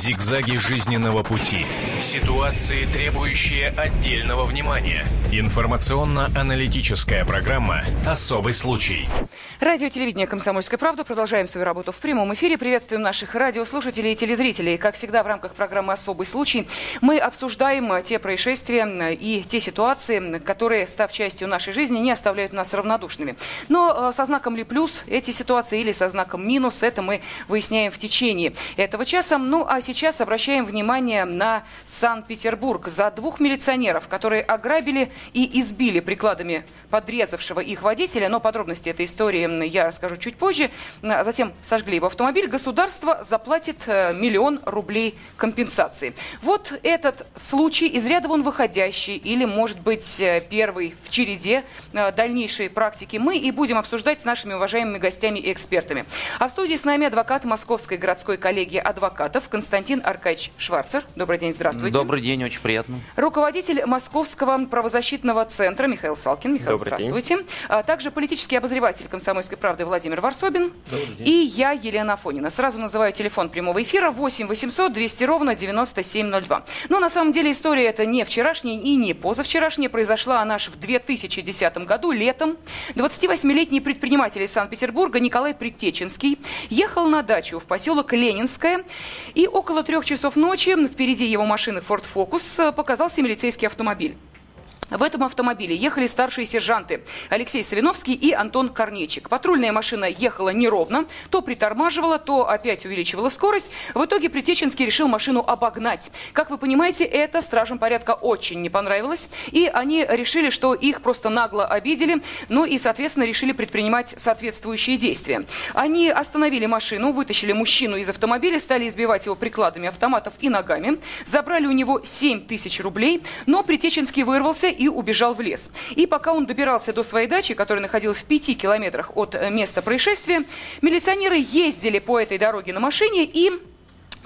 Зигзаги жизненного пути. Ситуации, требующие отдельного внимания. Информационно-аналитическая программа «Особый случай». Радио телевидение «Комсомольская правда». Продолжаем свою работу в прямом эфире. Приветствуем наших радиослушателей и телезрителей. Как всегда, в рамках программы «Особый случай» мы обсуждаем те происшествия и те ситуации, которые, став частью нашей жизни, не оставляют нас равнодушными. Но э, со знаком ли плюс эти ситуации или со знаком минус, это мы выясняем в течение этого часа. Ну, а сейчас обращаем внимание на Санкт-Петербург. За двух милиционеров, которые ограбили и избили прикладами подрезавшего их водителя, но подробности этой истории я расскажу чуть позже. А затем сожгли его автомобиль. Государство заплатит э, миллион рублей компенсации. Вот этот случай, из ряда вон выходящий, или, может быть, э, первый в череде э, дальнейшей практики, мы и будем обсуждать с нашими уважаемыми гостями и экспертами. А в студии с нами адвокат Московской городской коллегии адвокатов Константин Аркадьевич Шварцер. Добрый день, здравствуйте. Добрый день, очень приятно. Руководитель Московского правозащитного центра Михаил Салкин. Михаил, Добрый здравствуйте. День. А также политический обозреватель «Комсомольской правды» Владимир Варсобин. И я, Елена Афонина. Сразу называю телефон прямого эфира 8 800 200 ровно 9702. Но на самом деле история это не вчерашняя и не позавчерашняя. Произошла она аж в 2010 году, летом. 28-летний предприниматель из Санкт-Петербурга Николай Предтеченский ехал на дачу в поселок Ленинское. И около трех часов ночи впереди его машины Ford Focus показался милицейский автомобиль. В этом автомобиле ехали старшие сержанты Алексей Савиновский и Антон Корнечик. Патрульная машина ехала неровно, то притормаживала, то опять увеличивала скорость. В итоге Притеченский решил машину обогнать. Как вы понимаете, это стражам порядка очень не понравилось. И они решили, что их просто нагло обидели, ну и, соответственно, решили предпринимать соответствующие действия. Они остановили машину, вытащили мужчину из автомобиля, стали избивать его прикладами автоматов и ногами, забрали у него 7 тысяч рублей, но Притеченский вырвался и убежал в лес. И пока он добирался до своей дачи, которая находилась в пяти километрах от э, места происшествия, милиционеры ездили по этой дороге на машине и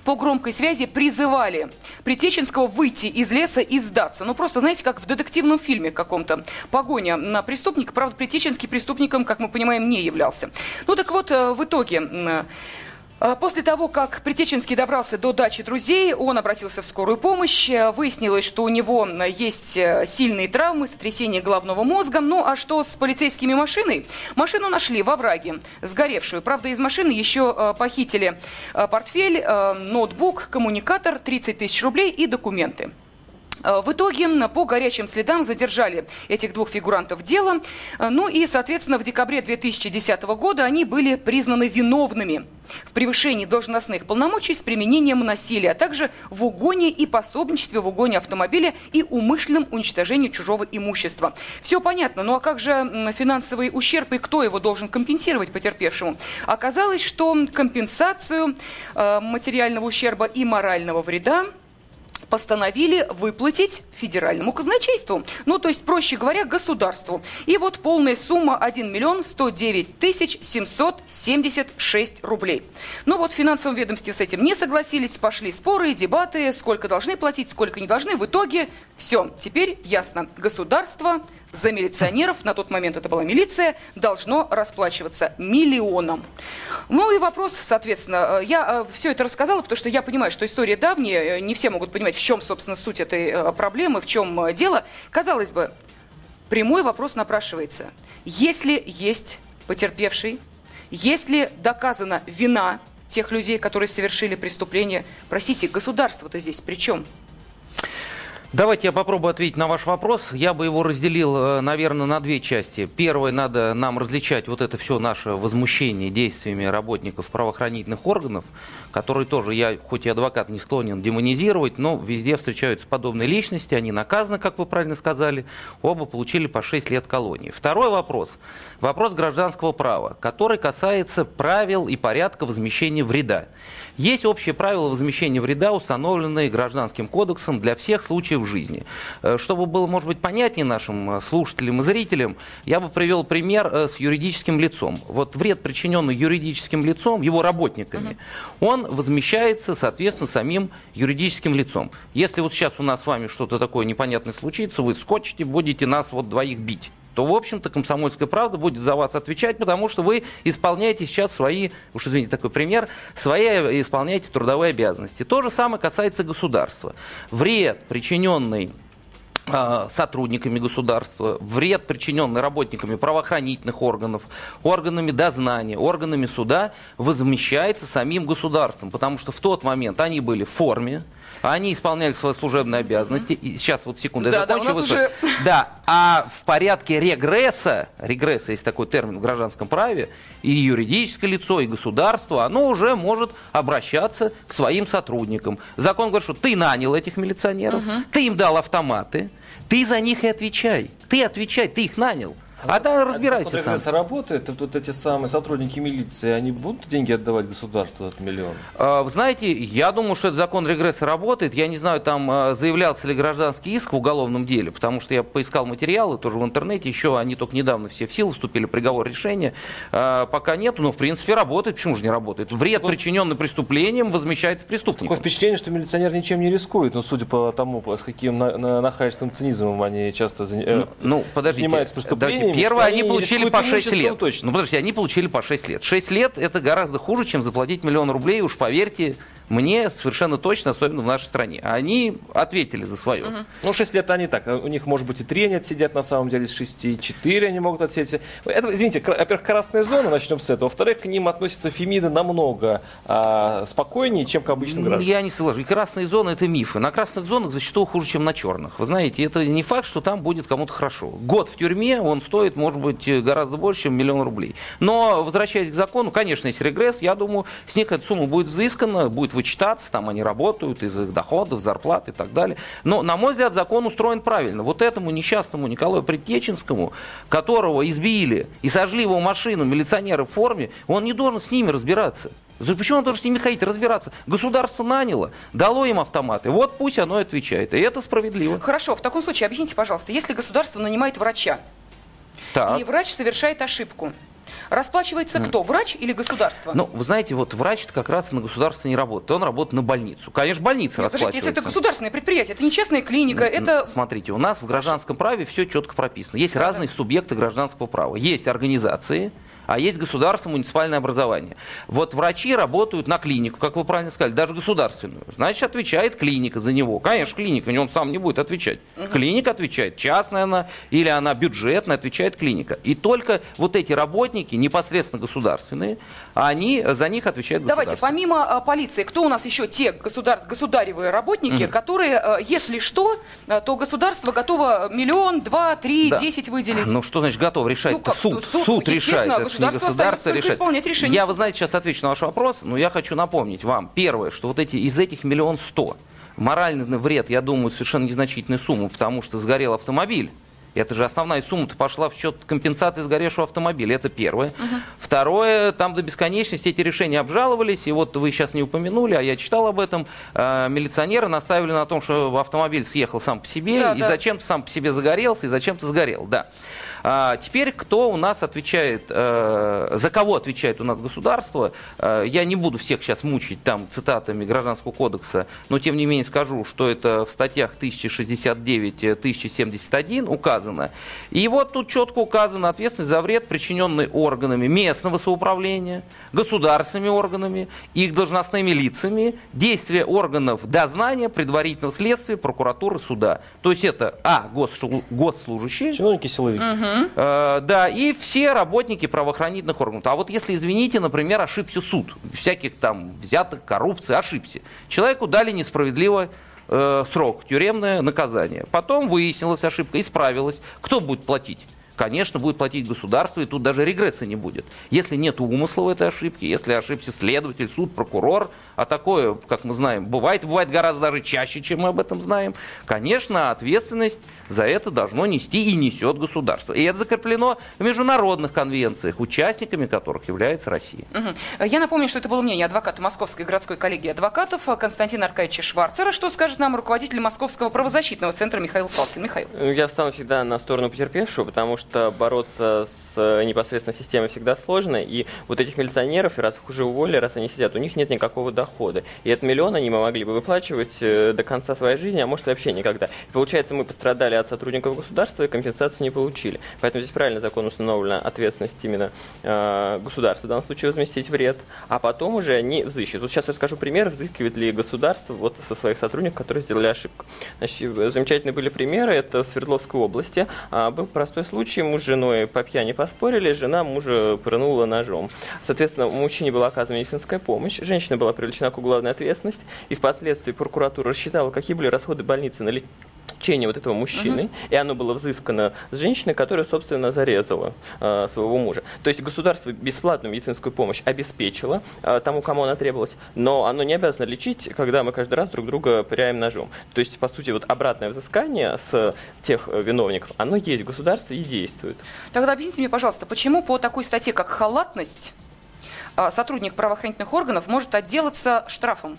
по громкой связи призывали Притеченского выйти из леса и сдаться. Ну, просто, знаете, как в детективном фильме каком-то. Погоня на преступника. Правда, Притеченский преступником, как мы понимаем, не являлся. Ну, так вот, э, в итоге после того, как Притеченский добрался до дачи друзей, он обратился в скорую помощь. Выяснилось, что у него есть э, сильные травмы, сотрясение головного мозга. Ну а что с полицейскими машиной? Машину нашли во враге, сгоревшую. Правда, из машины еще э, похитили э, портфель, ноутбук, коммуникатор, 30 тысяч рублей и документы. Э, в итоге по горячим следам задержали этих двух фигурантов дела. Э, ну и, соответственно, в декабре 2010 года они были признаны виновными в превышении должностных полномочий с применением насилия, а также в угоне и пособничестве в угоне автомобиля и умышленном уничтожении чужого имущества. Все понятно, ну а как же финансовый ущерб и кто его должен компенсировать потерпевшему? Оказалось, что компенсацию э, материального ущерба и морального вреда постановили выплатить федеральному казначейству. Ну, то есть, проще говоря, государству. И вот полная сумма 1 миллион 109 тысяч 776 рублей. Ну вот в финансовом ведомстве с этим не согласились, пошли споры, дебаты, сколько должны платить, сколько не должны. В итоге все, теперь ясно. Государство за милиционеров, на тот момент это была милиция, должно расплачиваться миллионом. Ну и вопрос, соответственно, э, я э, все это рассказала, потому что я понимаю, что история давняя, э, не все могут понимать, чем, собственно, суть этой проблемы, в чем дело. Казалось бы, прямой вопрос напрашивается. Если есть потерпевший, если доказана вина тех людей, которые совершили преступление, простите, государство-то здесь при чем? Давайте я попробую ответить на ваш вопрос. Я бы его разделил, э, наверное, на две части. Первое, надо нам различать вот это все наше возмущение действиями работников правоохранительных органов, которые тоже, я хоть и адвокат, не склонен демонизировать, но везде встречаются подобные личности, они наказаны, как вы правильно сказали, оба получили по 6 лет колонии. Второй вопрос. Вопрос гражданского права, который касается правил и порядка возмещения вреда. Есть общие правила возмещения вреда, установленные Гражданским кодексом для всех случаев жизни. Э, чтобы было, может быть, понятнее нашим э, слушателям и зрителям, я бы привел пример э, с юридическим лицом. Вот вред, причиненный юридическим лицом, его работниками, угу. он возмещается, соответственно, самим юридическим лицом. Если вот сейчас у нас с вами что-то такое непонятное случится, вы скочите, будете нас вот двоих бить то, в общем-то, «Комсомольская правда» будет за вас отвечать, потому что вы исполняете сейчас свои, уж извините, такой пример, свои исполняете трудовые обязанности. То же самое касается государства. Вред, причиненный сотрудниками государства, вред, причиненный работниками правоохранительных органов, органами дознания, органами суда, возмещается самим государством, потому что в тот момент они были в форме, они исполняли свои служебные обязанности. И сейчас вот секунду, я да, закончу. Да, уже... да, а в порядке регресса, регресса есть такой термин в гражданском праве, и юридическое лицо, и государство, оно уже может обращаться к своим сотрудникам. Закон говорит, что ты нанял этих милиционеров, угу. ты им дал автоматы, ты за них и отвечай. Ты отвечай, ты их нанял. А, а да, разбирайся сам. Работает, вот эти самые сотрудники милиции, они будут деньги отдавать государству, этот миллион? А, вы знаете, я думаю, что этот закон регресса работает. Я не знаю, там а, заявлялся ли гражданский иск в уголовном деле, потому что я поискал материалы тоже в интернете, еще они только недавно все в силу вступили, приговор решения. А, пока нет, но в принципе работает. Почему же не работает? Вред, Такое... причиненный преступлением, возмещается преступником. Такое впечатление, что милиционер ничем не рискует, но судя по тому, с каким на, на, нахальственным цинизмом они часто ну, ну, подождите, занимаются преступлениями. Первое, они получили по 6 лет. Точно. Ну, подождите, они получили по 6 лет. 6 лет это гораздо хуже, чем заплатить миллион рублей, уж поверьте, мне совершенно точно, особенно в нашей стране. Они ответили за свое. Угу. Ну, 6 лет они так. У них, может быть, и 3 они отсидят на самом деле, с 6, и 4 они могут отсидеть. Это, извините, во-первых, красная зона, начнем с этого. Во-вторых, к ним относятся фемиды намного а, спокойнее, чем к обычным гражданам. Я не соглашусь. Красные зоны – это мифы. На красных зонах зачастую хуже, чем на черных. Вы знаете, это не факт, что там будет кому-то хорошо. Год в тюрьме, он стоит, может быть, гораздо больше, чем миллион рублей. Но, возвращаясь к закону, конечно, есть регресс. Я думаю, с них эта сумма будет взыскана, будет вычитаться, там они работают из их доходов, зарплат и так далее. Но, на мой взгляд, закон устроен правильно. Вот этому несчастному Николаю Предтеченскому, которого избили и сожгли его машину милиционеры в форме, он не должен с ними разбираться. Почему он должен с ними ходить, разбираться? Государство наняло, дало им автоматы. Вот пусть оно и отвечает. И это справедливо. Хорошо, в таком случае объясните, пожалуйста, если государство нанимает врача, так. и врач совершает ошибку, Расплачивается кто, врач или государство? Ну, вы знаете, вот врач как раз на государство не работает, он работает на больницу. Конечно, больница Нет, расплачивается. если это государственное предприятие, это не частная клиника, это... Смотрите, у нас в гражданском праве все четко прописано. Есть да, разные да. субъекты гражданского права. Есть организации, а есть государство, муниципальное образование. Вот врачи работают на клинику, как вы правильно сказали, даже государственную. Значит, отвечает клиника за него. Конечно, клиника, он сам не будет отвечать. Угу. Клиника отвечает, частная она или она бюджетная, отвечает клиника. И только вот эти работники, непосредственно государственные, они, за них отвечает Давайте, помимо а, полиции, кто у нас еще те государ... государевые работники, угу. которые, а, если что, а, то государство готово миллион, два, три, да. десять выделить? Ну, что значит готов решать? Ну, как? Суд, суд, суд решает государство, государство решает. исполнять решение. Я, вы знаете, сейчас отвечу на ваш вопрос, но я хочу напомнить вам, первое, что вот эти, из этих миллион сто, моральный вред, я думаю, совершенно незначительная сумма, потому что сгорел автомобиль, это же основная сумма-то пошла в счет компенсации сгоревшего автомобиля. Это первое. Угу. Второе, там до бесконечности эти решения обжаловались. И вот вы сейчас не упомянули, а я читал об этом. Э, милиционеры наставили на том, что автомобиль съехал сам по себе, да, и да. зачем-то сам по себе загорелся, и зачем-то сгорел. Да. А, теперь кто у нас отвечает, э, за кого отвечает у нас государство? Э, я не буду всех сейчас мучить там цитатами Гражданского кодекса, но тем не менее скажу, что это в статьях 1069-1071 указано. И вот тут четко указана ответственность за вред, причиненный органами местного самоуправления, государственными органами, их должностными лицами, действия органов дознания, предварительного следствия, прокуратуры, суда. То есть это, а, госслужащие. Чиновники силовики. Угу. Э, да, и все работники правоохранительных органов. А вот если, извините, например, ошибся суд, всяких там взяток, коррупции, ошибся. Человеку дали несправедливо э, срок, тюремное наказание. Потом выяснилась ошибка, исправилась. Кто будет платить? Конечно, будет платить государство, и тут даже регресса не будет. Если нет умысла в этой ошибке, если ошибся следователь, суд, прокурор, а такое, как мы знаем, бывает, бывает гораздо даже чаще, чем мы об этом знаем, конечно, ответственность за это должно нести и несет государство. И это закреплено в международных конвенциях, участниками которых является Россия. Угу. Я напомню, что это было мнение адвоката Московской городской коллегии адвокатов Константина Аркадьевича Шварцера. Что скажет нам руководитель Московского правозащитного центра Михаил Салкин? Михаил. Я встану всегда на сторону потерпевшего, потому что что бороться с э, непосредственно системой всегда сложно, и вот этих милиционеров, раз их уже уволили, раз они сидят, у них нет никакого дохода. И этот миллион они могли бы выплачивать э, до конца своей жизни, а может вообще никогда. И получается, мы пострадали от сотрудников государства и компенсации не получили. Поэтому здесь правильно закон установлена ответственность именно э, государства, в данном случае возместить вред, а потом уже они взыщут. Вот сейчас расскажу пример, взыскивает ли государство вот со своих сотрудников, которые сделали ошибку. Значит, замечательные были примеры, это в Свердловской области. А, был простой случай, муж с женой по пьяни поспорили, жена мужа пырнула ножом. Соответственно, мужчине была оказана медицинская помощь, женщина была привлечена к уголовной ответственности, и впоследствии прокуратура рассчитала, какие были расходы больницы на лечение вот этого мужчины, uh и оно было взыскано с женщины, которая, собственно, зарезала э, своего мужа. То есть государство бесплатную медицинскую помощь обеспечило э, тому, кому она требовалась, но оно не обязано лечить, когда мы каждый раз друг друга пыряем ножом. То есть, по сути, вот обратное взыскание с тех э, виновников, оно есть в государстве и действует. Тогда объясните мне, пожалуйста, почему по такой статье, как халатность, э, сотрудник правоохранительных органов может отделаться штрафом?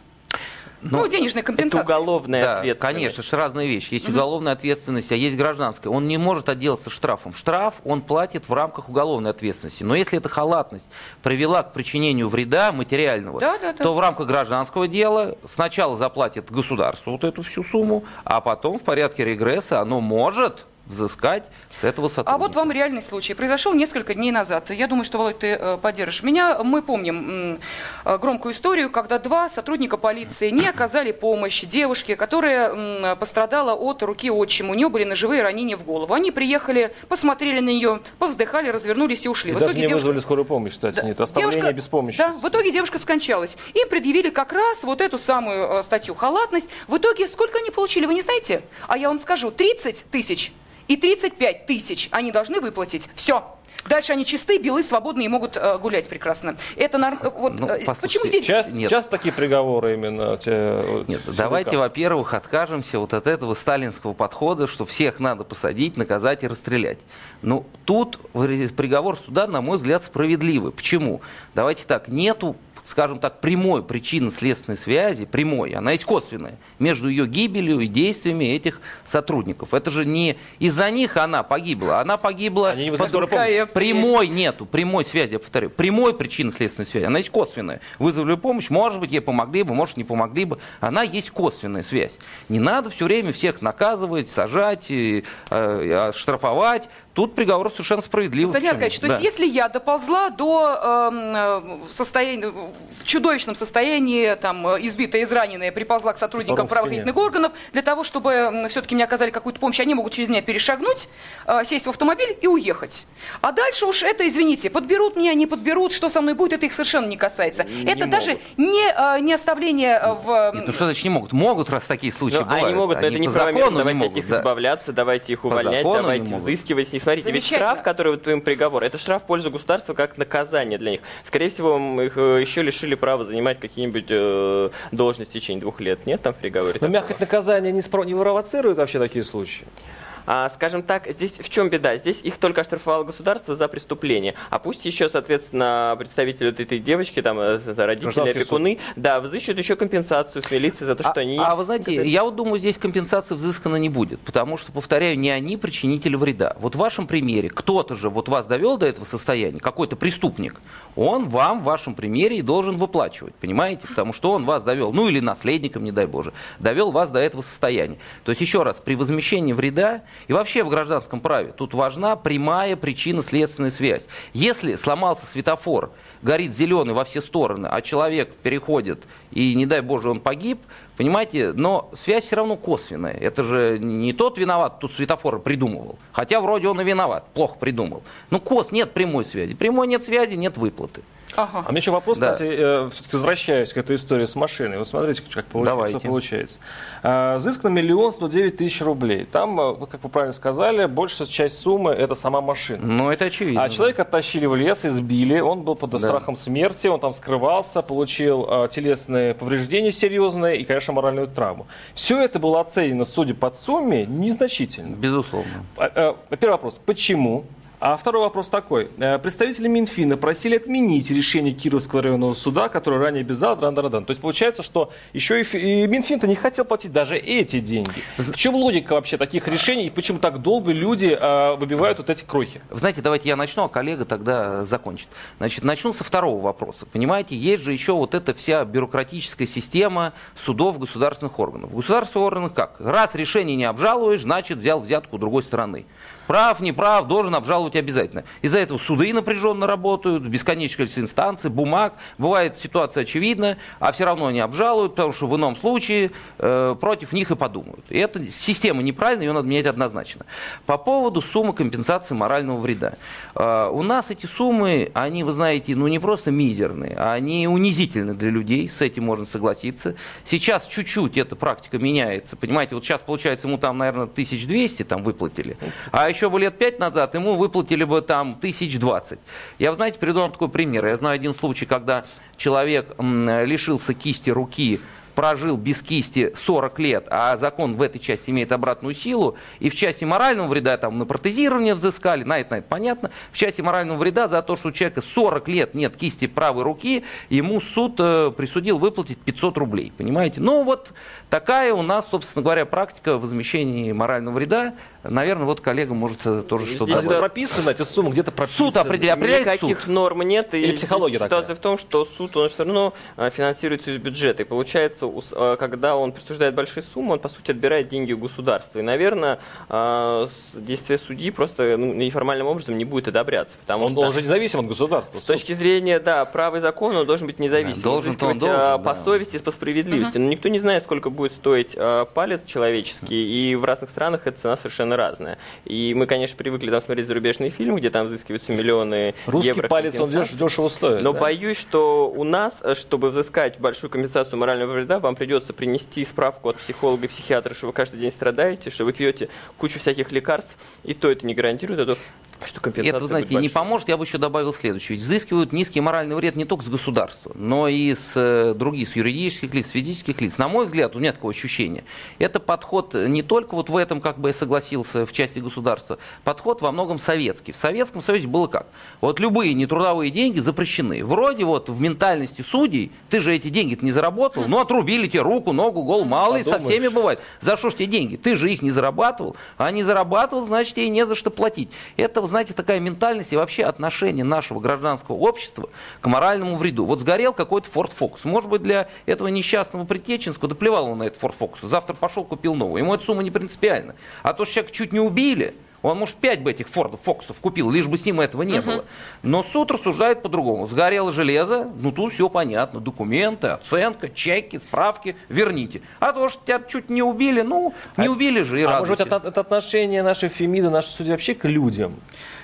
Но ну, денежная компенсация. Это уголовная да, ответственность. конечно, это разные вещи. Есть угу. уголовная ответственность, а есть гражданская. Он не может отделаться штрафом. Штраф он платит в рамках уголовной ответственности. Но если эта халатность привела к причинению вреда материального, да, да, да. то в рамках гражданского дела сначала заплатит государство вот эту всю сумму, а потом в порядке регресса оно может взыскать с этого сотрудника. А вот вам реальный случай. Произошел несколько дней назад. Я думаю, что, Володь, ты э, поддержишь меня. Мы помним э, громкую историю, когда два сотрудника полиции не оказали помощь девушке, которая пострадала от руки отчима. У нее были ножевые ранения в голову. Они приехали, посмотрели на нее, повздыхали, развернулись и ушли. И в даже итоге не девушка... вызвали скорую помощь, кстати, да. нет. Оставление девушка... без помощи. Да, в итоге девушка скончалась. Им предъявили как раз вот эту самую э, статью халатность. В итоге сколько они получили, вы не знаете? А я вам скажу, 30 тысяч и 35 тысяч они должны выплатить. Все. Дальше они чисты, белы, свободные и могут э, гулять прекрасно. Это норм... Э, вот ну, э, почему здесь часто, нет. часто такие приговоры именно? Те, нет, давайте, во-первых, откажемся вот от этого сталинского подхода, что всех надо посадить, наказать и расстрелять. Ну тут приговор суда, на мой взгляд, справедливый. Почему? Давайте так, нету скажем так, прямой причинно-следственной связи, прямой, она есть косвенная, между ее гибелью и действиями этих сотрудников. Это же не из-за них она погибла, она погибла, Они не прямой нету, прямой связи, я повторю, прямой причинно-следственной связи, она есть косвенная. Вызвали помощь, может быть, ей помогли бы, может, не помогли бы, она есть косвенная связь. Не надо все время всех наказывать, сажать, и, э, штрафовать, Тут приговор совершенно справедливый. Кстати, Аркадьевич, то да. есть если я доползла до э, состояния, в чудовищном состоянии, там, избитая, израненная, приползла к сотрудникам правоохранительных органов, для того, чтобы все-таки мне оказали какую-то помощь, они могут через меня перешагнуть, э, сесть в автомобиль и уехать. А дальше уж это, извините, подберут меня, не подберут, что со мной будет, это их совершенно не касается. Не это могут. даже не, э, не оставление э, в... Нет, ну что значит не могут? Могут, раз такие случаи ну, бывают. Они могут, но это не правомерно, давайте от них да. избавляться, давайте их увольнять, давайте взыскивать с них смотрите, ведь штраф, который вот им приговор, это штраф в пользу государства как наказание для них. Скорее всего, их э, еще лишили права занимать какие-нибудь э, должности в течение двух лет. Нет там в приговоре? Но мягкое наказание не, спро- не провоцирует вообще такие случаи? А, скажем так, здесь в чем беда? Здесь их только оштрафовало государство за преступление. А пусть еще, соответственно, представители вот этой девочки, там, э, родители, опекуны, да, взыщут еще компенсацию с милиции за то, что а, они... А вы знаете, я вот думаю, здесь компенсации взыскана не будет, потому что, повторяю, не они причинители вреда. Вот в вашем примере кто-то же вот вас довел до этого состояния, какой-то преступник, он вам в вашем примере и должен выплачивать, понимаете? Потому что он вас довел, ну или наследником, не дай Боже, довел вас до этого состояния. То есть, еще раз, при возмещении вреда и вообще в гражданском праве тут важна прямая причинно-следственная связь. Если сломался светофор, горит зеленый во все стороны, а человек переходит и, не дай боже, он погиб, понимаете, но связь все равно косвенная. Это же не тот виноват, тут светофор придумывал. Хотя вроде он и виноват, плохо придумал. Ну, кос, нет прямой связи. Прямой нет связи, нет выплаты. Ага. А мне еще вопрос, да. кстати, э, все-таки возвращаясь к этой истории с машиной. Вот смотрите, как получается, что получается. Э, зыск на миллион сто девять тысяч рублей. Там, э, как вы правильно сказали, большая часть суммы – это сама машина. Ну, это очевидно. А человека оттащили в лес, избили, он был под да. страхом смерти, он там скрывался, получил э, телесные повреждения серьезные и, конечно, моральную травму. Все это было оценено, судя по сумме, незначительно. Безусловно. Э, первый вопрос. Почему? А второй вопрос такой. Э, представители Минфина просили отменить решение Кировского районного суда, которое ранее обязал дан дан То есть получается, что еще и Минфин-то не хотел платить даже эти деньги. В чем логика вообще таких решений и почему так долго люди э, выбивают вот эти крохи? Знаете, давайте я начну, а коллега тогда закончит. Значит, начну со второго вопроса. Понимаете, есть же еще вот эта вся бюрократическая система судов государственных органов. В государственных органах как? Раз решение не обжалуешь, значит взял взятку у другой стороны. Прав, не прав, должен обжаловать обязательно. Из-за этого суды напряженно работают, бесконечное количество инстанций, бумаг. Бывает ситуация очевидная, а все равно они обжалуют, потому что в ином случае э, против них и подумают. И эта система неправильная, ее надо менять однозначно. По поводу суммы компенсации морального вреда. Э, у нас эти суммы, они, вы знаете, ну не просто мизерные, а они унизительны для людей, с этим можно согласиться. Сейчас чуть-чуть эта практика меняется. Понимаете, вот сейчас, получается, ему там, наверное, 1200 там выплатили, а еще бы лет пять назад ему выплатили бы там тысяч двадцать. Я, вы знаете, приведу вам такой пример. Я знаю один случай, когда человек лишился кисти руки прожил без кисти 40 лет, а закон в этой части имеет обратную силу, и в части морального вреда там на протезирование взыскали, на это, на это понятно, в части морального вреда за то, что у человека 40 лет нет кисти правой руки, ему суд э, присудил выплатить 500 рублей, понимаете? Ну вот такая у нас, собственно говоря, практика возмещения морального вреда. Наверное, вот коллега может э, тоже что-то Здесь добавить. прописано, эти суммы где-то прописаны. Суд определяет, определяет Никаких суд. норм нет. Или и психология Ситуация такая? в том, что суд, он все равно э, финансируется из бюджета. И получается, ус- э, когда он присуждает большие суммы, он, по сути, отбирает деньги у государства. И, наверное, э, действие судьи просто ну, неформальным образом не будет одобряться. Потому Он, что он же независим от государства. с точки зрения, да, права и закона он должен быть независим. Да, должен, он должен, а, по да. совести, по справедливости. Но никто не знает, сколько будет стоить палец человеческий, и в разных странах эта цена совершенно разная. И мы, конечно, привыкли там смотреть зарубежные фильмы, где там взыскиваются миллионы Русский евро. палец, он дешево стоит. Но да? боюсь, что у нас, э, чтобы взыскать большую компенсацию морального вреда, вам придется принести справку от психолога и психиатра, что вы каждый день страдаете, что вы пьете кучу всяких лекарств, и то это не гарантирует, а то, что компенсация Это, знаете, не поможет, я бы еще добавил следующее. Ведь взыскивают низкий моральный вред не только с государства, но и с э, других, с юридических лиц, с физических лиц. На мой взгляд, у меня такое ощущение. Это подход не только вот в этом, как бы я согласился, в части государства, подход во многом советский. В Советском Союзе было как? Вот любые нетрудовые деньги запрещены. Вроде вот в ментальности судей, ты же эти деньги не заработал, ну отрубили тебе руку, ногу, голову, мало ли, со всеми бывает. За что ж тебе деньги? Ты же их не зарабатывал, а не зарабатывал, значит, тебе не за что платить. Это, вы знаете, такая ментальность и вообще отношение нашего гражданского общества к моральному вреду. Вот сгорел какой-то Ford Focus. Может быть, для этого несчастного Притеченского, да плевал он на этот Ford Focus. Завтра пошел, купил новый. Ему эта сумма не принципиальна. А то, что человека чуть не убили, он, может, пять бы этих Фордов, Фокусов купил, лишь бы с ним этого не было. Но суд рассуждает по-другому. Сгорело железо, ну тут все понятно. Документы, оценка, чеки, справки, верните. А то, что тебя чуть не убили, ну, не убили же и А может быть, радуйся. это, это отношение нашей Фемиды, нашей судьи вообще к людям?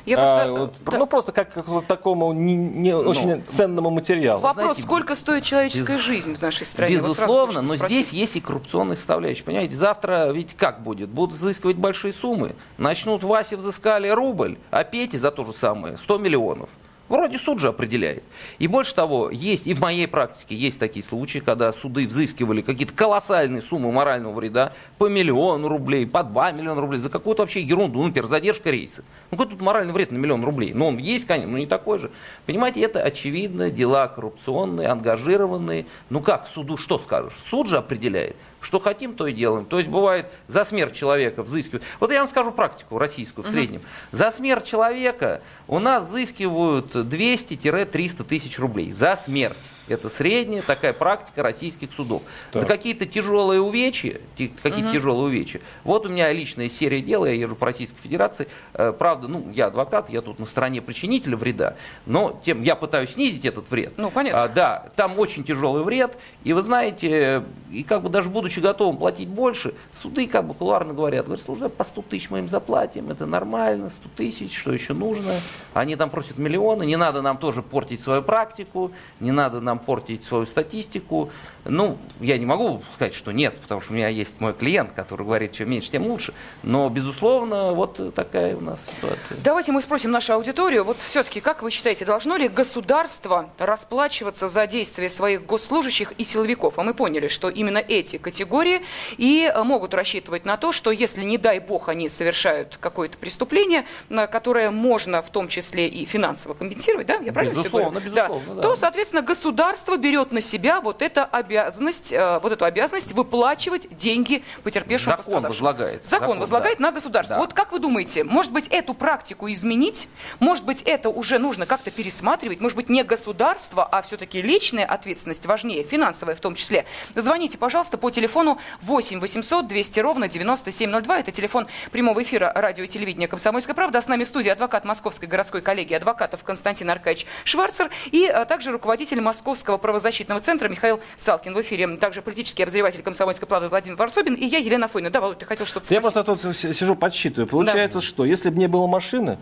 Я А, просто- вот, да. Ну, просто как к вот такому не, не очень ценному материалу. Вопрос, знаете, сколько стоит человеческая без- жизнь в нашей стране? Вот Безусловно, хочется но спросить. здесь есть и коррупционная составляющая. Понимаете, завтра ведь как будет? Будут взыскивать большие суммы. Начнут Васе взыскали рубль, а Пете за то же самое 100 миллионов. Вроде суд же определяет. И больше того, есть и в моей практике есть такие случаи, когда суды взыскивали какие-то колоссальные суммы морального вреда по миллиону рублей, по 2 миллиона рублей за какую-то вообще ерунду, ну, например, задержка рейса. Ну, какой тут моральный вред на миллион рублей? Ну, он есть, конечно, но не такой же. Понимаете, это очевидно дела коррупционные, ангажированные. Ну как, суду что скажешь? Суд же определяет. Что хотим, то и делаем. То есть бывает за смерть человека взыскивают. Вот я вам скажу практику российскую в среднем. За смерть человека у нас взыскивают 200-300 тысяч рублей. За смерть. Это средняя такая практика российских судов. За какие-то тяжелые увечья, какие-то тяжелые увечья. Вот у меня личная серия дел, я езжу по Российской Федерации. Э, Правда, ну, я адвокат, я тут на стороне причинителя вреда, но тем я пытаюсь снизить этот вред. Ну, понятно. А, да, там очень тяжелый вред, и вы знаете, и как бы даже будучи готовым платить больше, суды как бы кулуарно говорят, говорят, слушай, по 100 тысяч мы им заплатим, это нормально, 100 тысяч, что еще нужно? Они там просят миллионы, не надо нам тоже портить свою практику, не надо нам нам портить свою статистику. Ну, я не могу сказать, что нет, потому что у меня есть мой клиент, который говорит, чем меньше, тем лучше. Но, безусловно, вот такая у нас ситуация. Давайте мы спросим нашу аудиторию. Вот все-таки, как вы считаете, должно ли государство расплачиваться за действия своих госслужащих и силовиков? А мы поняли, что именно эти категории и э, могут рассчитывать на то, что если, не дай бог, они совершают какое-то преступление, которое можно в том числе и финансово компенсировать, да? Я правильно безусловно, все говорю? Безусловно, да. То, соответственно, государство берет на себя вот это обязательство обязанность, э, вот эту обязанность выплачивать деньги потерпевшим Закон возлагает. Закон, Закон возлагает да. на государство. Да. Вот как вы думаете, может быть, эту практику изменить? Может быть, это уже нужно как-то пересматривать? Может быть, не государство, а все-таки личная ответственность важнее, финансовая в том числе? Звоните, пожалуйста, по телефону 8 800 200 ровно 9702. Это телефон прямого эфира радио и телевидения «Комсомольская правда». С нами в студии адвокат Московской городской коллегии адвокатов Константин Аркадьевич Шварцер и а, также руководитель Московского правозащитного центра Михаил Салкин. Галкин в эфире, также политический обозреватель комсомольской правды Владимир Варсобин, и я, Елена Фойна. Да, Володь, ты хотел что-то спросить? Я просто тут сижу, подсчитываю. Получается, да. что если бы не было машины,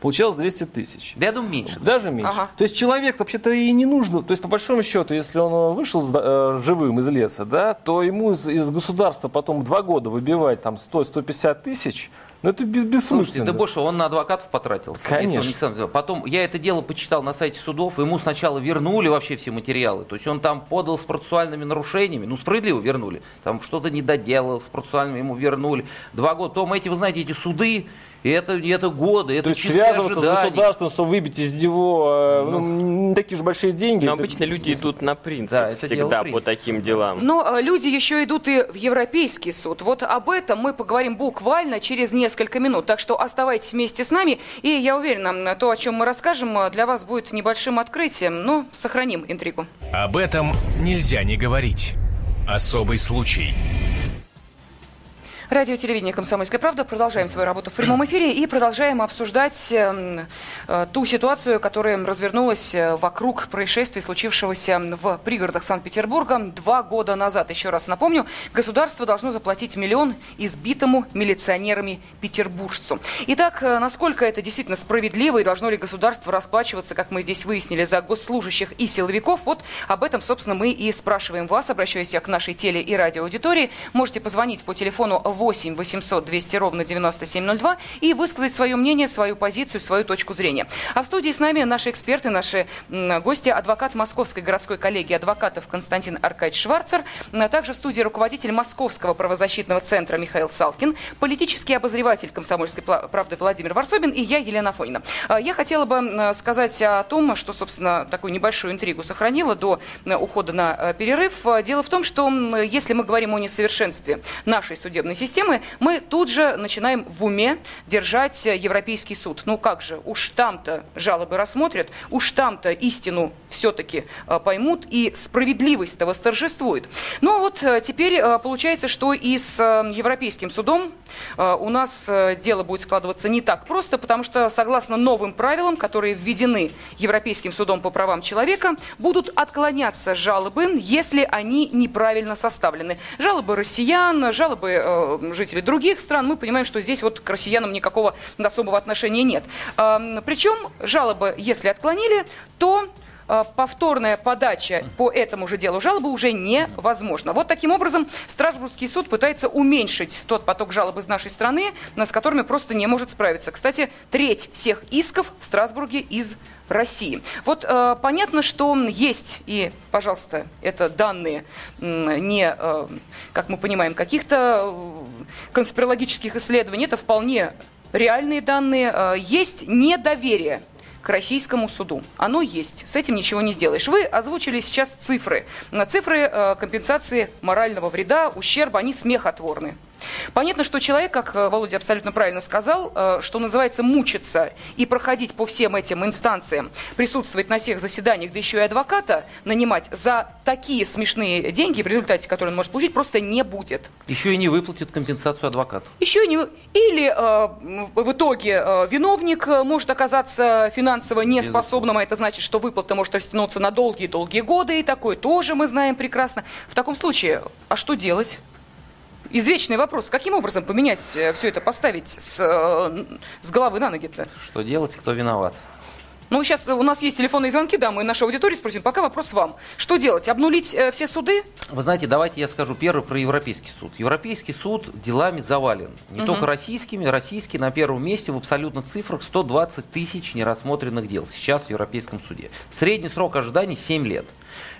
получалось 200 тысяч. Да я думаю, меньше. Даже меньше. Ага. То есть человек вообще-то и не нужно. То есть по большому счету, если он вышел э, живым из леса, да, то ему из, из государства потом два года выбивать там 100-150 тысяч, ну это бессмысленно. Слушайте, да больше, он на адвокатов потратился. Конечно. Он Потом я это дело почитал на сайте судов, ему сначала вернули вообще все материалы. То есть он там подал с процессуальными нарушениями, ну справедливо вернули. Там что-то не доделал, с процессуальными ему вернули. Два года. Потом эти, вы знаете, эти суды, и это, и это годы, это То есть связываться ожиданий. с государством, чтобы выбить из него э, ну, ну, такие же большие деньги. Но обычно люди идут на принцип да, это всегда по таким делам. Но э, люди еще идут и в Европейский суд. Вот об этом мы поговорим буквально через несколько минут. Так что оставайтесь вместе с нами. И я уверена, то, о чем мы расскажем, э, для вас будет небольшим открытием. Но сохраним интригу. Об этом нельзя не говорить. Особый случай. Радио телевидение «Комсомольская правда». Продолжаем свою работу в прямом эфире и продолжаем обсуждать э, э, ту ситуацию, которая развернулась э, вокруг происшествия, случившегося в пригородах Санкт-Петербурга два года назад. Еще раз напомню, государство должно заплатить миллион избитому милиционерами петербуржцу. Итак, насколько это действительно справедливо и должно ли государство расплачиваться, как мы здесь выяснили, за госслужащих и силовиков? Вот об этом, собственно, мы и спрашиваем вас, обращаясь к нашей теле- и радиоаудитории. Можете позвонить по телефону 8 800 200 ровно 9702 и высказать свое мнение, свою позицию, свою точку зрения. А в студии с нами наши эксперты, наши гости, адвокат Московской городской коллегии адвокатов Константин Аркадьевич Шварцер, а также в студии руководитель Московского правозащитного центра Михаил Салкин, политический обозреватель комсомольской правды Владимир Варсобин и я, Елена Фойна. А, я хотела бы сказать о том, что, собственно, такую небольшую интригу сохранила до ухода на перерыв. Дело в том, что если мы говорим о несовершенстве нашей судебной системы, системы, мы тут же начинаем в уме держать Европейский суд. Ну как же, уж там-то жалобы рассмотрят, уж там-то истину все-таки э, поймут и справедливость-то восторжествует. Ну вот э, теперь э, получается, что и с Европейским судом у нас дело будет складываться не так просто, потому что согласно новым правилам, которые введены Европейским судом по правам человека, будут отклоняться жалобы, если они неправильно составлены. Жалобы россиян, жалобы жителей других стран, мы понимаем, что здесь вот к россиянам никакого особого отношения нет. Причем жалобы, если отклонили, то повторная подача по этому же делу жалобы уже невозможна. Вот таким образом Страсбургский суд пытается уменьшить тот поток жалоб из нашей страны, с которыми просто не может справиться. Кстати, треть всех исков в Страсбурге из России. Вот э, понятно, что есть, и, пожалуйста, это данные не, э, как мы понимаем, каких-то э, конспирологических исследований, это вполне реальные данные. Э, есть недоверие к российскому суду. Оно есть, с этим ничего не сделаешь. Вы озвучили сейчас цифры. Цифры э, компенсации морального вреда, ущерба, они смехотворны. Понятно, что человек, как э, Володя абсолютно правильно сказал, э, что называется мучиться и проходить по всем этим инстанциям, присутствовать на всех заседаниях, да еще и адвоката нанимать за такие смешные деньги, в результате которые он может получить, просто не будет. Еще и не выплатит компенсацию адвокату. Еще не... Или э, в итоге э, виновник э, может оказаться финансово неспособным, а это значит, что выплата может растянуться на долгие-долгие годы, и такое тоже мы знаем прекрасно. В таком случае, а что делать? Извечный вопрос. Каким образом поменять э, все это, поставить с, э, с головы на ноги-то? Что делать, кто виноват? Ну, сейчас у нас есть телефонные звонки, да, мы нашу аудиторию спросим. Пока вопрос вам. Что делать? Обнулить э, все суды? Вы знаете, давайте я скажу первый про Европейский суд. Европейский суд делами завален. Не угу. только российскими. Российский на первом месте в абсолютных цифрах 120 тысяч нерассмотренных дел сейчас в Европейском суде. Средний срок ожидания 7 лет.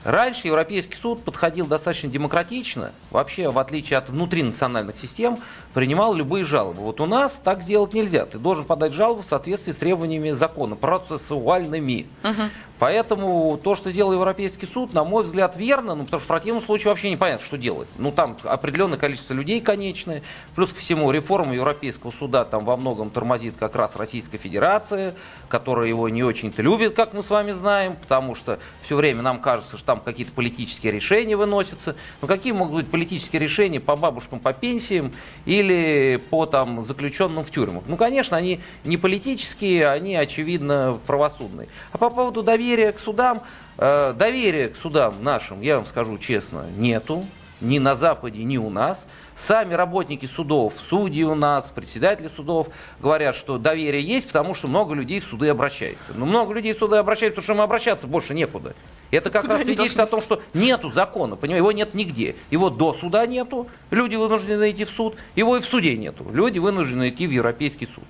Раньше Европейский суд подходил достаточно демократично, вообще в отличие от внутринациональных систем, принимал любые жалобы. Вот у нас так сделать нельзя. Ты должен подать жалобу в соответствии с требованиями закона, процессуальными. Угу. Поэтому то, что сделал Европейский суд, на мой взгляд, верно, ну, потому что в противном случае вообще непонятно, что делать. Ну, там определенное количество людей конечное, плюс ко всему реформа Европейского суда там во многом тормозит как раз Российская Федерация, которая его не очень-то любит, как мы с вами знаем, потому что все время нам кажется, что там какие-то политические решения выносятся. Но какие могут быть политические решения по бабушкам, по пенсиям или по там заключенным в тюрьмах? Ну, конечно, они не политические, они, очевидно, правосудные. А по поводу доверия доверия к судам, э, доверия к судам нашим, я вам скажу честно, нету. Ни на Западе, ни у нас. Сами работники судов, судьи у нас, председатели судов говорят, что доверие есть, потому что много людей в суды обращается. Но много людей в суды обращаются, потому что им обращаться больше некуда. Это как Куда раз свидетельствует о том, что нету закона, понимаете, его нет нигде. Его до суда нету, люди вынуждены идти в суд, его и в суде нету, люди вынуждены идти в Европейский суд.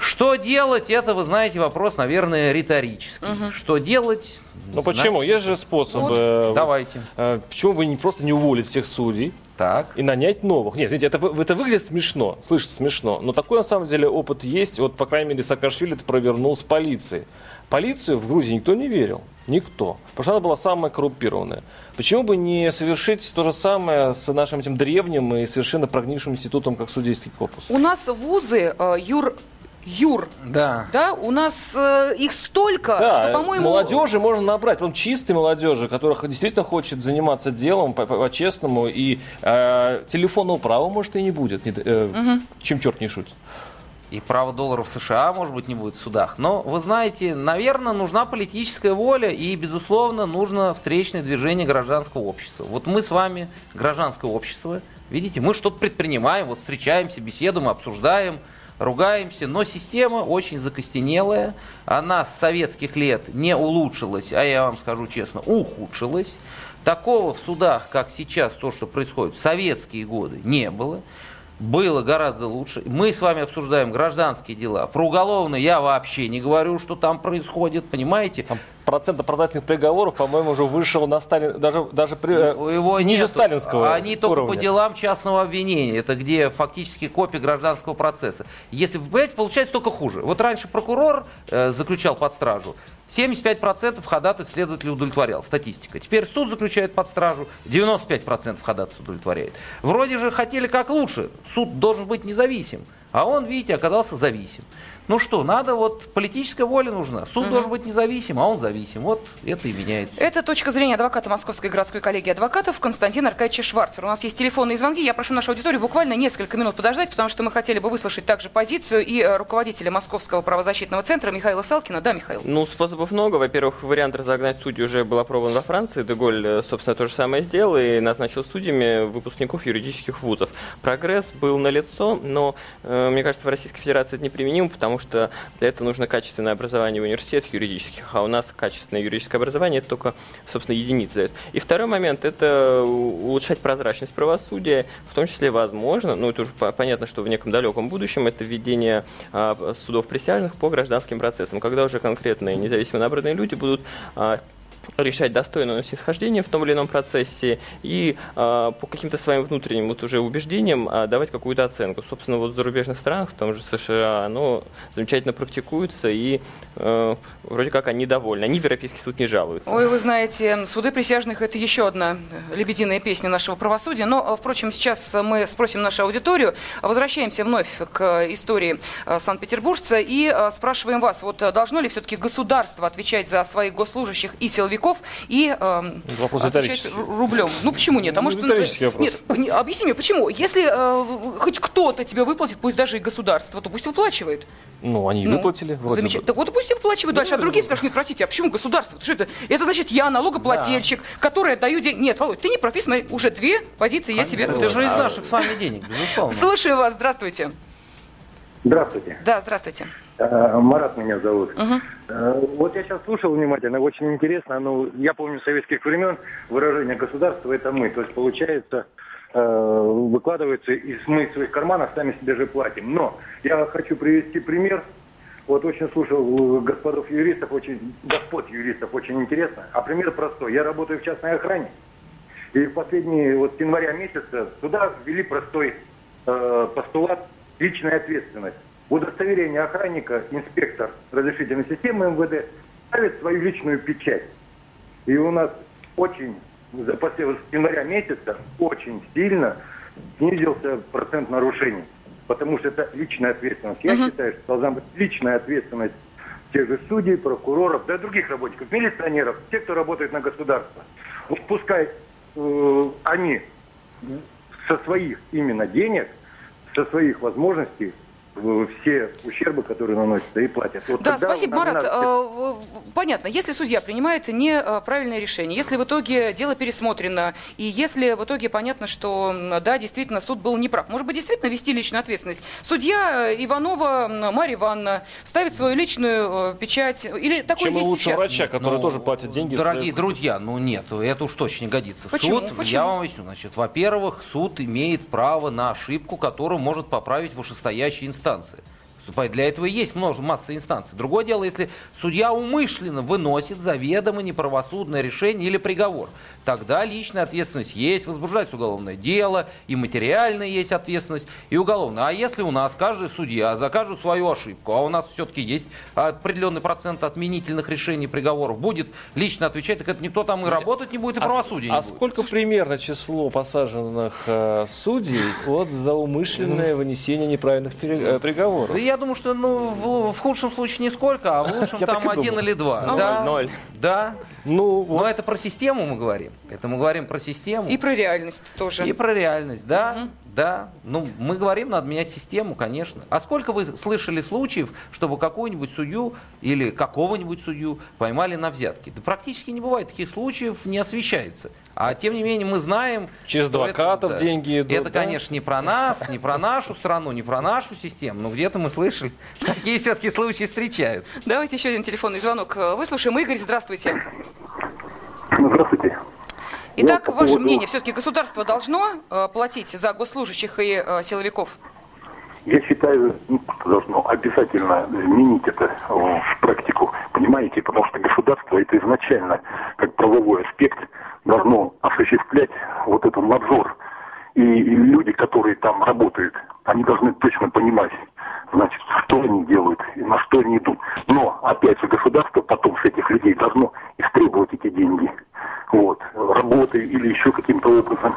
Что делать, это, вы знаете, вопрос, наверное, риторический. Угу. Что делать? Ну почему? Есть же способы. Вот. Э, давайте. Э, почему бы не просто не уволить всех судей? Так. И нанять новых. Нет, видите, это, это выглядит смешно, слышится смешно. Но такой на самом деле опыт есть. Вот, по крайней мере, Саакашвили это провернул с полицией. Полицию в Грузии никто не верил. Никто. Потому что она была самая коррумпированная. Почему бы не совершить то же самое с нашим этим древним и совершенно прогнившим институтом, как судейский корпус? У нас вузы, э, юр Юр, да. да, у нас э, их столько, да, что, по-моему... молодежи можно набрать, прям чистой молодежи, которая действительно хочет заниматься делом по-честному, и э, телефонного права, может, и не будет, не, э, угу. чем черт не шутит. И право долларов США, может быть, не будет в судах. Но, вы знаете, наверное, нужна политическая воля и, безусловно, нужно встречное движение гражданского общества. Вот мы с вами, гражданское общество, видите, мы что-то предпринимаем, вот встречаемся, беседуем, обсуждаем, ругаемся, но система очень закостенелая, она с советских лет не улучшилась, а я вам скажу честно, ухудшилась. Такого в судах, как сейчас, то, что происходит в советские годы, не было было гораздо лучше. Мы с вами обсуждаем гражданские дела. Про уголовные я вообще не говорю, что там происходит, понимаете? Там процент оправдательных приговоров, по-моему, уже вышел на Сталин, даже, даже при, э, Его ниже нету. сталинского Они уровня. только по делам частного обвинения. Это где фактически копия гражданского процесса. Если, вы понимаете, получается только хуже. Вот раньше прокурор э, заключал под стражу, 75% ходатайств следователь удовлетворял, статистика. Теперь суд заключает под стражу, 95% ходатайств удовлетворяет. Вроде же хотели как лучше, суд должен быть независим, а он, видите, оказался зависим. Ну что, надо вот политическая воля нужна. Суд угу. должен быть независим, а он зависим. Вот это и меняется. Это точка зрения адвоката Московской городской коллегии адвокатов Константина Аркадьевича Шварцера. У нас есть телефонные звонки. Я прошу нашу аудиторию буквально несколько минут подождать, потому что мы хотели бы выслушать также позицию и э, руководителя Московского правозащитного центра Михаила Салкина. Да, Михаил? Ну, способов много. Во-первых, вариант разогнать судью уже был опробован во Франции. Деголь, э, собственно, то же самое сделал и назначил судьями выпускников юридических вузов. Прогресс был налицо, но, э, мне кажется, в Российской Федерации это неприменимо, потому что это это нужно качественное образование в университетах юридических, а у нас качественное юридическое образование это только, собственно, единицы. И второй момент – это улучшать прозрачность правосудия, в том числе возможно, ну это уже понятно, что в неком далеком будущем, это введение а, судов присяжных по гражданским процессам, когда уже конкретные независимо набранные люди будут решать достойное снисхождение в том или ином процессе и э, по каким-то своим внутренним вот уже убеждениям э, давать какую-то оценку. Собственно, вот в зарубежных странах, в том же США, оно замечательно практикуется и э, вроде как они довольны. Они в Европейский суд не жалуются. Ой, вы знаете, суды присяжных – это еще одна лебединая песня нашего правосудия. Но, впрочем, сейчас мы спросим нашу аудиторию. Возвращаемся вновь к истории Санкт-Петербуржца и спрашиваем вас, вот должно ли все-таки государство отвечать за своих госслужащих и силовиков, силовиков и э, вопрос отвечать рублем. Ну почему нет? А может, риторический вопрос. Нет, объясни мне, почему? Если э, хоть кто-то тебе выплатит, пусть даже и государство, то пусть выплачивает. Ну, они ну, выплатили. Вроде замечательно. Бы. Так вот пусть выплачивают дальше. А другие скажут, нет, простите, а почему государство? Что это? Это значит, я налогоплательщик, да. который отдаю деньги. Нет, Володь, ты не профи, смотри, уже две позиции я тебе... Это же из наших с вами денег, безусловно. Слушаю вас, здравствуйте. Здравствуйте. Да, здравствуйте. Э, Марат меня зовут. Угу. Вот я сейчас слушал внимательно, очень интересно. Ну, я помню советских времен выражение государства это мы. То есть получается, выкладывается, и мы из своих карманов сами себе же платим. Но я хочу привести пример. Вот очень слушал господов юристов, очень, господ юристов, очень интересно. А пример простой. Я работаю в частной охране. И в последние, вот с января месяца, туда ввели простой э, постулат личная ответственность. Удостоверение охранника, инспектор разрешительной системы МВД ставит свою личную печать. И у нас очень, после января месяца, очень сильно снизился процент нарушений. Потому что это личная ответственность. Я uh-huh. считаю, что должна быть личная ответственность тех же судей, прокуроров, да и других работников, милиционеров, тех, кто работает на государство. Вот пускай э, они со своих именно денег, со своих возможностей все ущербы, которые наносятся, и платят. Вот да, спасибо, Марат. Надо... Э, понятно, если судья принимает неправильное решение, если в итоге дело пересмотрено, и если в итоге понятно, что, да, действительно, суд был неправ, может быть, действительно вести личную ответственность. Судья э, Иванова Марья Ивановна ставит свою личную э, печать, или такое Чем есть лучше сейчас? врача, который ну, тоже платит деньги. Дорогие свои... друзья, ну нет, это уж точно не годится. Почему? Суд, Почему? я вам объясню, значит, во-первых, суд имеет право на ошибку, которую может поправить вышестоящий инстанция инстанции. Для этого и есть множество, масса инстанций. Другое дело, если судья умышленно выносит заведомо неправосудное решение или приговор. Тогда личная ответственность есть, возбуждается уголовное дело, и материальная есть ответственность, и уголовная. А если у нас каждый судья за каждую свою ошибку, а у нас все-таки есть определенный процент отменительных решений приговоров, будет лично отвечать, так это никто там и работать не будет, и а правосудие а, не а будет. сколько примерно число посаженных э, судей вот за умышленное вынесение неправильных э, приговоров? Я думаю, что ну, в, в худшем случае нисколько, а в лучшем там один или два. Ноль. Да, Ноль. Да. Ну, вот. Но это про систему мы говорим. Это мы говорим про систему. И про реальность тоже. И про реальность, да. Угу. Да, ну мы говорим, надо менять систему, конечно. А сколько вы слышали случаев, чтобы какую-нибудь судью или какого-нибудь судью поймали на взятки? Да практически не бывает таких случаев, не освещается. А тем не менее мы знаем... Через адвокатов это, да, деньги идут. Это, да? конечно, не про нас, не про нашу страну, не про нашу систему, но где-то мы слышали, такие все-таки случаи встречаются. Давайте еще один телефонный звонок выслушаем. Игорь, здравствуйте. Здравствуйте. Итак, ну, ваше поводу... мнение, все-таки государство должно э, платить за госслужащих и э, силовиков? Я считаю, ну, должно обязательно изменить это в практику, понимаете, потому что государство это изначально, как правовой аспект, должно осуществлять вот этот надзор. И, и люди, которые там работают, они должны точно понимать, значит, что они делают и на что они идут. Но, опять же, государство потом с этих людей должно истребовать эти деньги вот, работой или еще каким-то образом.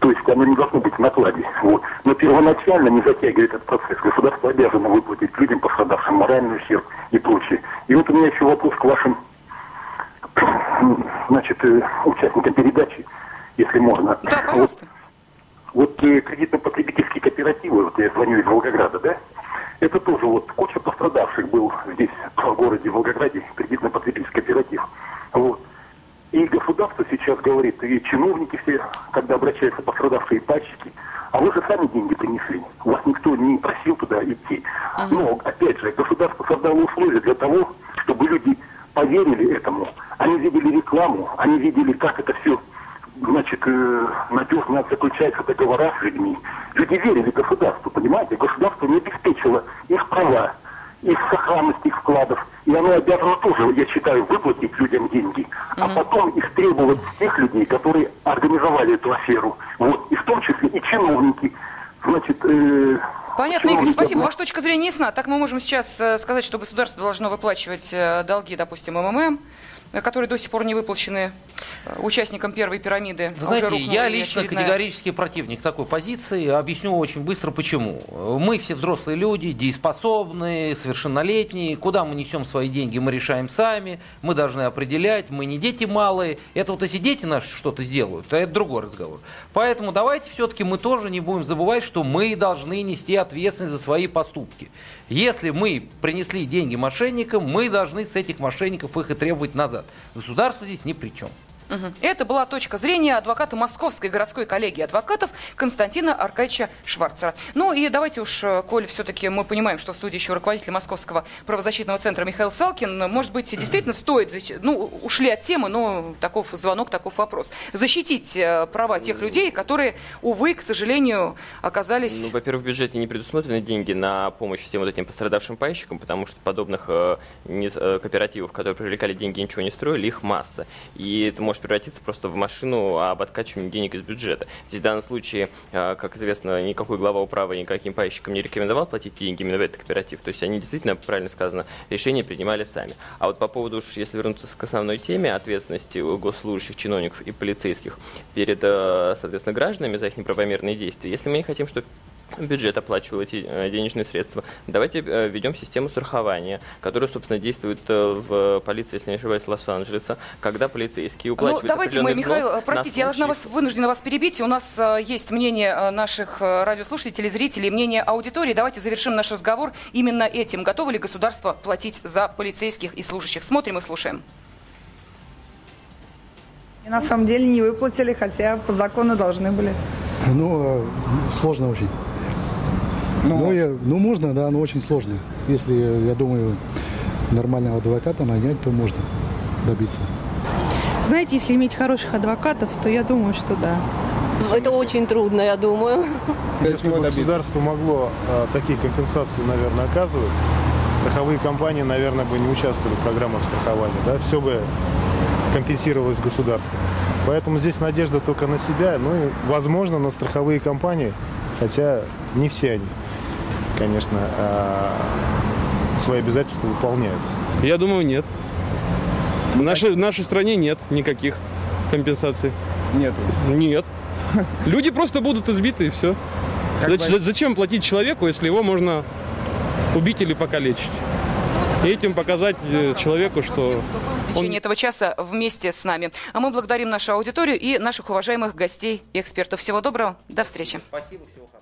То есть оно не должно быть в накладе. Вот. Но первоначально не затягивает этот процесс. Государство обязано выплатить людям, пострадавшим моральный ущерб и прочее. И вот у меня еще вопрос к вашим значит, э, участникам передачи, если можно. Да, пожалуйста. Вот, вот э, кредитно-потребительские кооперативы, вот я звоню из Волгограда, да, это тоже вот куча пострадавших был здесь, в городе Волгограде, кредитно-потребительский кооператив. Вот. И государство сейчас говорит, и чиновники все, когда обращаются пострадавшие пачки, а вы же сами деньги принесли. Вас никто не просил туда идти. Но, опять же, государство создало условия для того, чтобы люди поверили этому. Они видели рекламу, они видели, как это все значит, э, надежно заключается договора с людьми. Люди верили государству, понимаете? Государство не обеспечило их права их сохранность их вкладов. И оно обязано тоже, я считаю, выплатить людям деньги, а потом истребовать тех людей, которые организовали эту аферу. Вот. И в том числе и чиновники. Значит, э, Понятно, Игорь, спасибо. Ваша точка зрения ясна. Так мы можем сейчас э, сказать, что государство должно выплачивать э, долги, допустим, МММ, которые до сих пор не выплачены э, участникам первой пирамиды. Вы знаете, я лично очередная... категорически противник такой позиции. Объясню очень быстро почему. Мы все взрослые люди, дееспособные, совершеннолетние. Куда мы несем свои деньги, мы решаем сами. Мы должны определять. Мы не дети малые. Это вот если дети наши что-то сделают, то это другой разговор. Поэтому давайте все-таки мы тоже не будем забывать, что мы должны нести ответственность за свои поступки. Если мы принесли деньги мошенникам, мы должны с этих мошенников их и требовать назад. Государство здесь ни при чем. Угу. Это была точка зрения адвоката Московской городской коллегии адвокатов Константина Аркадьевича Шварцера. Ну и давайте уж, э, Коль, все-таки мы понимаем, что в студии еще руководитель Московского правозащитного центра Михаил Салкин. Может быть, действительно стоит, ну, ушли от темы, но таков звонок, таков вопрос. Защитить э, права тех людей, которые, увы, к сожалению, оказались... Ну, во-первых, в бюджете не предусмотрены деньги на помощь всем вот этим пострадавшим пайщикам, потому что подобных э, не, э, кооперативов, которые привлекали деньги ничего не строили, их масса. И это может превратиться просто в машину об откачивании денег из бюджета. Здесь в данном случае, э, как известно, никакой глава управы никаким пайщикам не рекомендовал платить деньги именно в этот кооператив. То есть они действительно, правильно сказано, решения принимали сами. А вот по поводу, если вернуться к основной теме ответственности госслужащих, чиновников и полицейских перед, э, соответственно, гражданами за их неправомерные действия, если мы не хотим, чтобы бюджет оплачивал эти э, денежные средства. Давайте э, введем систему страхования, которая, собственно, действует в полиции, если не ошибаюсь, Лос-Анджелеса, когда полицейские ну, уплачивают Ну, давайте мы, Михаил, простите, я должна вас, вынуждена вас перебить. У нас есть мнение наших радиослушателей, зрителей, мнение аудитории. Давайте завершим наш разговор именно этим. Готовы ли государство платить за полицейских и служащих? Смотрим и слушаем. И на самом деле не выплатили, хотя по закону должны были. Ну, э, сложно очень. Ну, ну, я, ну можно, да, но очень сложно. Если, я думаю, нормального адвоката нанять, то можно добиться. Знаете, если иметь хороших адвокатов, то я думаю, что да. Это очень трудно, я думаю. Если бы государство могло а, такие компенсации, наверное, оказывать, страховые компании, наверное, бы не участвовали в программах страхования. Да? Все бы компенсировалось государством. Поэтому здесь надежда только на себя, ну и, возможно, на страховые компании, хотя не все они, конечно, а, свои обязательства выполняют. Я думаю, нет. В нашей, в нашей стране нет никаких компенсаций. Нет. Нет. Люди просто будут избиты и все. Зачем, зачем платить человеку, если его можно убить или покалечить? И этим показать э, человеку, что в течение этого часа вместе с нами. А мы благодарим нашу аудиторию и наших уважаемых гостей и экспертов. Всего доброго. До встречи. Спасибо, всего хорошего.